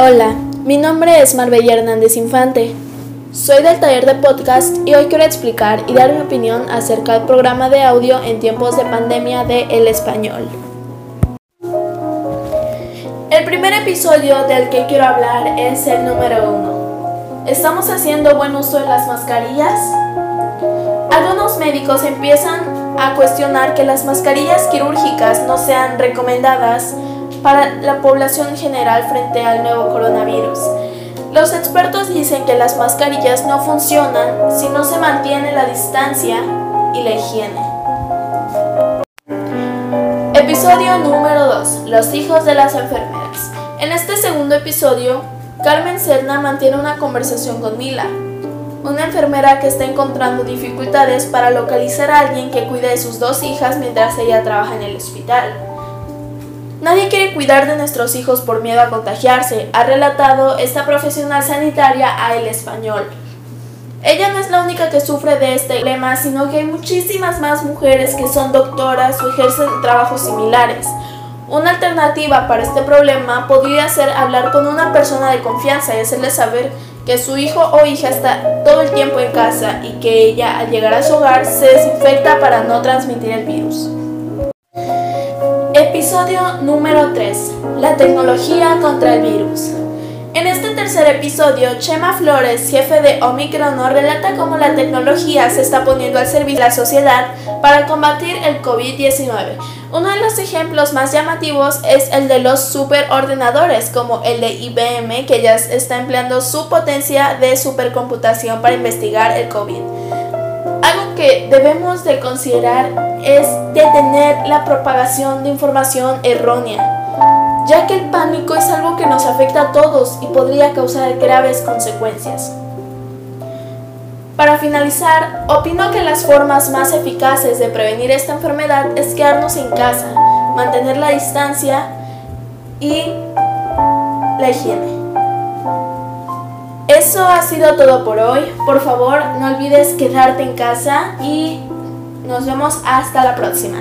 Hola, mi nombre es Marbella Hernández Infante. Soy del taller de podcast y hoy quiero explicar y dar mi opinión acerca del programa de audio en tiempos de pandemia de El Español. El primer episodio del que quiero hablar es el número uno. ¿Estamos haciendo buen uso de las mascarillas? Algunos médicos empiezan a cuestionar que las mascarillas quirúrgicas no sean recomendadas para la población general frente al nuevo coronavirus. Los expertos dicen que las mascarillas no funcionan si no se mantiene la distancia y la higiene. Episodio número 2. Los hijos de las enfermeras. En este segundo episodio, Carmen Serna mantiene una conversación con Mila, una enfermera que está encontrando dificultades para localizar a alguien que cuide de sus dos hijas mientras ella trabaja en el hospital. Nadie quiere cuidar de nuestros hijos por miedo a contagiarse, ha relatado esta profesional sanitaria a El Español. Ella no es la única que sufre de este problema, sino que hay muchísimas más mujeres que son doctoras o ejercen trabajos similares. Una alternativa para este problema podría ser hablar con una persona de confianza y hacerle saber que su hijo o hija está todo el tiempo en casa y que ella al llegar a su hogar se desinfecta para no transmitir el virus. Episodio número 3. La tecnología contra el virus. En este tercer episodio, Chema Flores, jefe de Omicron, relata cómo la tecnología se está poniendo al servicio de la sociedad para combatir el COVID-19. Uno de los ejemplos más llamativos es el de los superordenadores, como el de IBM, que ya está empleando su potencia de supercomputación para investigar el COVID. Algo que debemos de considerar es detener la propagación de información errónea, ya que el pánico es algo que nos afecta a todos y podría causar graves consecuencias. Para finalizar, opino que las formas más eficaces de prevenir esta enfermedad es quedarnos en casa, mantener la distancia y la higiene. Eso ha sido todo por hoy. Por favor, no olvides quedarte en casa y nos vemos hasta la próxima.